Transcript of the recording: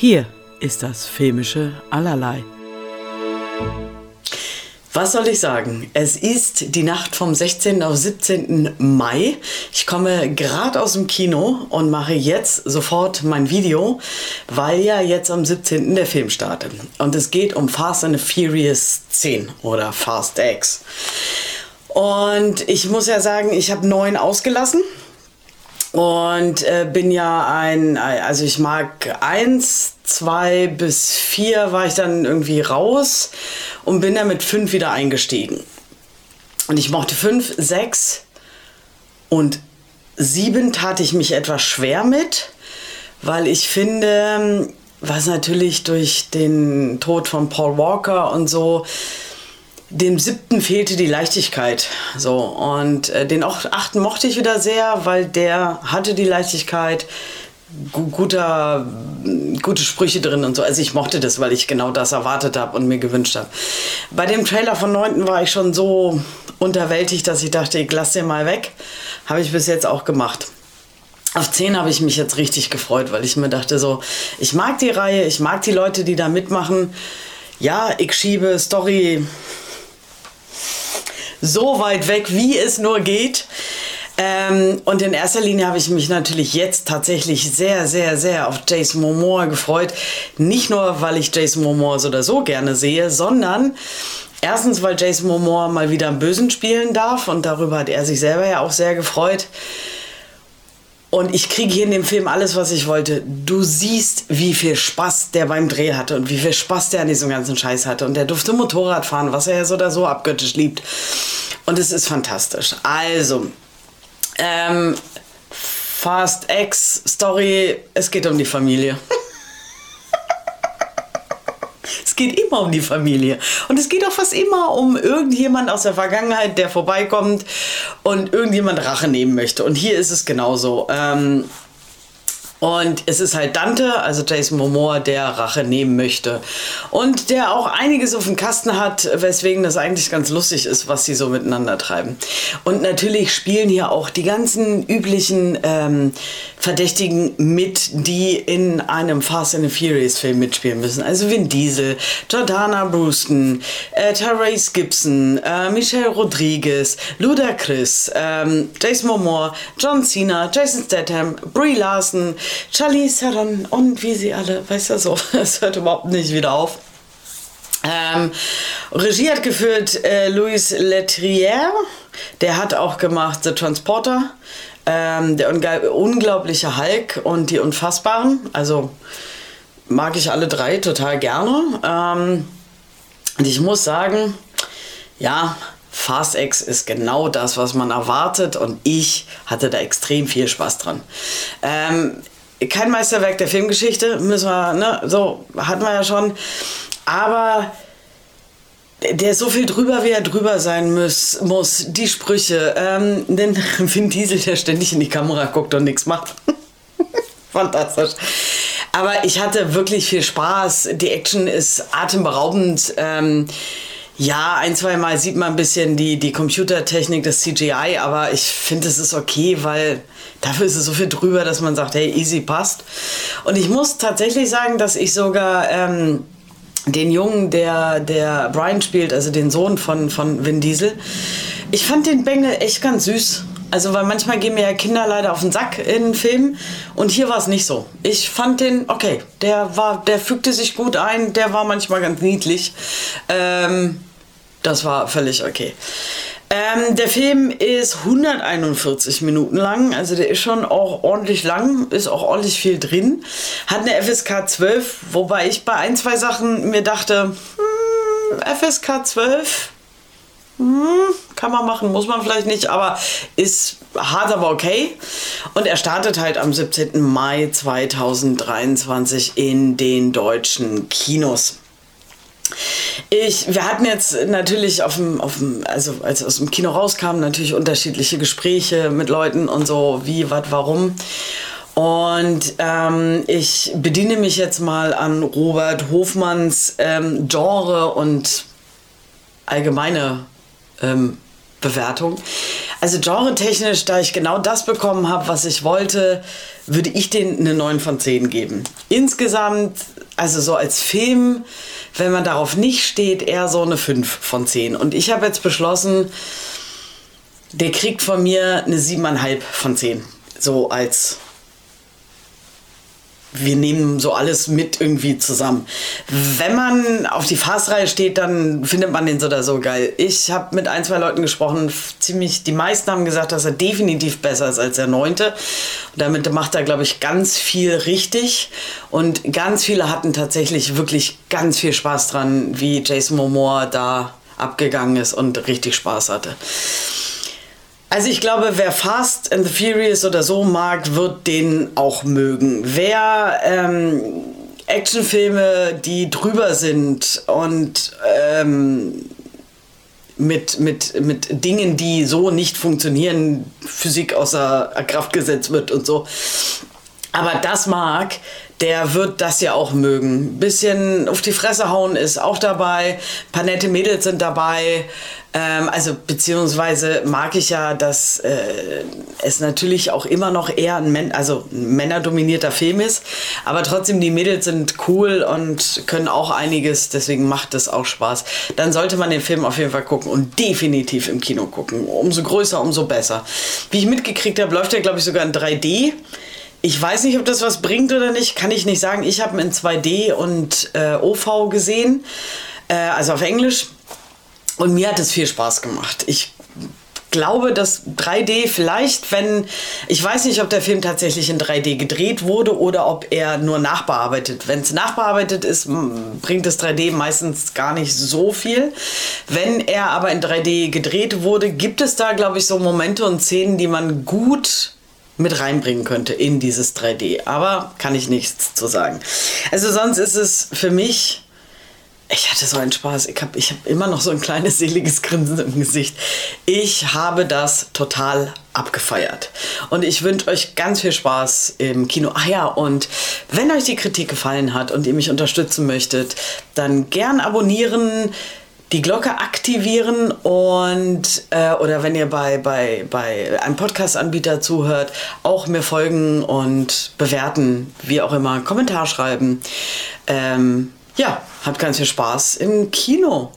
Hier ist das filmische Allerlei. Was soll ich sagen? Es ist die Nacht vom 16. auf 17. Mai. Ich komme gerade aus dem Kino und mache jetzt sofort mein Video, weil ja jetzt am 17. der Film startet. Und es geht um Fast and Furious 10 oder Fast X. Und ich muss ja sagen, ich habe neun ausgelassen. Und äh, bin ja ein, also ich mag eins, zwei bis vier war ich dann irgendwie raus und bin dann mit fünf wieder eingestiegen. Und ich mochte fünf, sechs und sieben tat ich mich etwas schwer mit, weil ich finde, was natürlich durch den Tod von Paul Walker und so, dem siebten fehlte die Leichtigkeit. So. Und äh, den achten mochte ich wieder sehr, weil der hatte die Leichtigkeit, guter, gute Sprüche drin und so. Also ich mochte das, weil ich genau das erwartet habe und mir gewünscht habe. Bei dem Trailer von 9. war ich schon so unterwältigt, dass ich dachte, ich lasse den mal weg. Habe ich bis jetzt auch gemacht. Auf 10 habe ich mich jetzt richtig gefreut, weil ich mir dachte so, ich mag die Reihe, ich mag die Leute, die da mitmachen. Ja, ich schiebe Story so weit weg, wie es nur geht. Ähm, und in erster Linie habe ich mich natürlich jetzt tatsächlich sehr, sehr, sehr auf Jason Momoa gefreut. Nicht nur, weil ich Jason Momoa so oder so gerne sehe, sondern erstens, weil Jason Momoa mal wieder am Bösen spielen darf und darüber hat er sich selber ja auch sehr gefreut. Und ich kriege hier in dem Film alles, was ich wollte. Du siehst, wie viel Spaß der beim Dreh hatte und wie viel Spaß der an diesem ganzen Scheiß hatte. Und der durfte Motorrad fahren, was er ja so oder so abgöttisch liebt. Und es ist fantastisch. Also, ähm, Fast X Story, es geht um die Familie. es geht immer um die Familie. Und es geht auch fast immer um irgendjemand aus der Vergangenheit, der vorbeikommt und irgendjemand Rache nehmen möchte. Und hier ist es genauso. Ähm, und es ist halt Dante, also Jason Momoa, der Rache nehmen möchte. Und der auch einiges auf dem Kasten hat, weswegen das eigentlich ganz lustig ist, was sie so miteinander treiben. Und natürlich spielen hier auch die ganzen üblichen ähm, Verdächtigen mit, die in einem Fast and Furious Film mitspielen müssen. Also Vin Diesel, Jordana Brewston, äh, Therese Gibson, äh, Michelle Rodriguez, Ludacris, ähm, Jason Momoa, John Cena, Jason Statham, Brie Larson, Charlie Theron und wie sie alle, weißt du so, es hört überhaupt nicht wieder auf. Ähm, Regie hat geführt äh, Louis Letrier, der hat auch gemacht The Transporter, ähm, der unglaubliche Hulk und die Unfassbaren. Also mag ich alle drei total gerne. Ähm, und ich muss sagen, ja, Fast X ist genau das, was man erwartet und ich hatte da extrem viel Spaß dran. Ähm, kein Meisterwerk der Filmgeschichte, müssen wir, ne, so hatten wir ja schon. Aber der ist so viel drüber, wie er drüber sein muss. muss. Die Sprüche. Ähm, denn Vin Diesel, der ständig in die Kamera guckt und nichts macht. Fantastisch. Aber ich hatte wirklich viel Spaß. Die Action ist atemberaubend. Ähm, ja, ein, zwei Mal sieht man ein bisschen die, die Computertechnik, das CGI, aber ich finde, es ist okay, weil dafür ist es so viel drüber, dass man sagt, hey, easy passt. Und ich muss tatsächlich sagen, dass ich sogar ähm, den Jungen, der, der Brian spielt, also den Sohn von, von Vin Diesel, ich fand den Bengel echt ganz süß. Also, weil manchmal gehen mir ja Kinder leider auf den Sack in Filmen und hier war es nicht so. Ich fand den, okay, der war, der fügte sich gut ein, der war manchmal ganz niedlich. Ähm, das war völlig okay. Ähm, der Film ist 141 Minuten lang, also der ist schon auch ordentlich lang, ist auch ordentlich viel drin. Hat eine FSK 12, wobei ich bei ein, zwei Sachen mir dachte, hm, FSK 12, hm, kann man machen, muss man vielleicht nicht, aber ist hart, aber okay. Und er startet halt am 17. Mai 2023 in den deutschen Kinos. Ich, wir hatten jetzt natürlich auf dem, auf dem, also als aus dem Kino rauskam, natürlich unterschiedliche Gespräche mit Leuten und so, wie, was, warum. Und ähm, ich bediene mich jetzt mal an Robert Hofmanns ähm, Genre und allgemeine ähm, Bewertung. Also genre-technisch, da ich genau das bekommen habe, was ich wollte, würde ich den eine 9 von 10 geben. Insgesamt, also so als Film, wenn man darauf nicht steht, eher so eine 5 von 10. Und ich habe jetzt beschlossen, der kriegt von mir eine 7,5 von 10. So als wir nehmen so alles mit irgendwie zusammen. Wenn man auf die Fastreihe steht, dann findet man den so oder so geil. Ich habe mit ein, zwei Leuten gesprochen, ziemlich, die meisten haben gesagt, dass er definitiv besser ist als der neunte. Und damit macht er, glaube ich, ganz viel richtig. Und ganz viele hatten tatsächlich wirklich ganz viel Spaß dran, wie Jason Momoa da abgegangen ist und richtig Spaß hatte. Also ich glaube, wer Fast and the Furious oder so mag, wird den auch mögen. Wer ähm, Actionfilme, die drüber sind und ähm, mit, mit, mit Dingen, die so nicht funktionieren, Physik außer Kraft gesetzt wird und so. Aber das mag, der wird das ja auch mögen. Bisschen auf die Fresse hauen ist auch dabei. Ein paar nette Mädels sind dabei. Ähm, also beziehungsweise mag ich ja, dass äh, es natürlich auch immer noch eher ein, Män also ein männerdominierter Film ist. Aber trotzdem, die Mädels sind cool und können auch einiges. Deswegen macht es auch Spaß. Dann sollte man den Film auf jeden Fall gucken und definitiv im Kino gucken. Umso größer, umso besser. Wie ich mitgekriegt habe, läuft er, glaube ich, sogar in 3D. Ich weiß nicht, ob das was bringt oder nicht, kann ich nicht sagen. Ich habe ihn in 2D und äh, OV gesehen, äh, also auf Englisch. Und mir hat es viel Spaß gemacht. Ich glaube, dass 3D vielleicht, wenn, ich weiß nicht, ob der Film tatsächlich in 3D gedreht wurde oder ob er nur nachbearbeitet. Wenn es nachbearbeitet ist, bringt das 3D meistens gar nicht so viel. Wenn er aber in 3D gedreht wurde, gibt es da, glaube ich, so Momente und Szenen, die man gut mit reinbringen könnte in dieses 3D. Aber kann ich nichts zu sagen. Also sonst ist es für mich, ich hatte so einen Spaß. Ich habe ich hab immer noch so ein kleines seliges Grinsen im Gesicht. Ich habe das total abgefeiert. Und ich wünsche euch ganz viel Spaß im Kino. Ah ja, und wenn euch die Kritik gefallen hat und ihr mich unterstützen möchtet, dann gern abonnieren die Glocke aktivieren und äh, oder wenn ihr bei, bei, bei einem Podcast-Anbieter zuhört, auch mir folgen und bewerten, wie auch immer, Kommentar schreiben. Ähm, ja, habt ganz viel Spaß im Kino.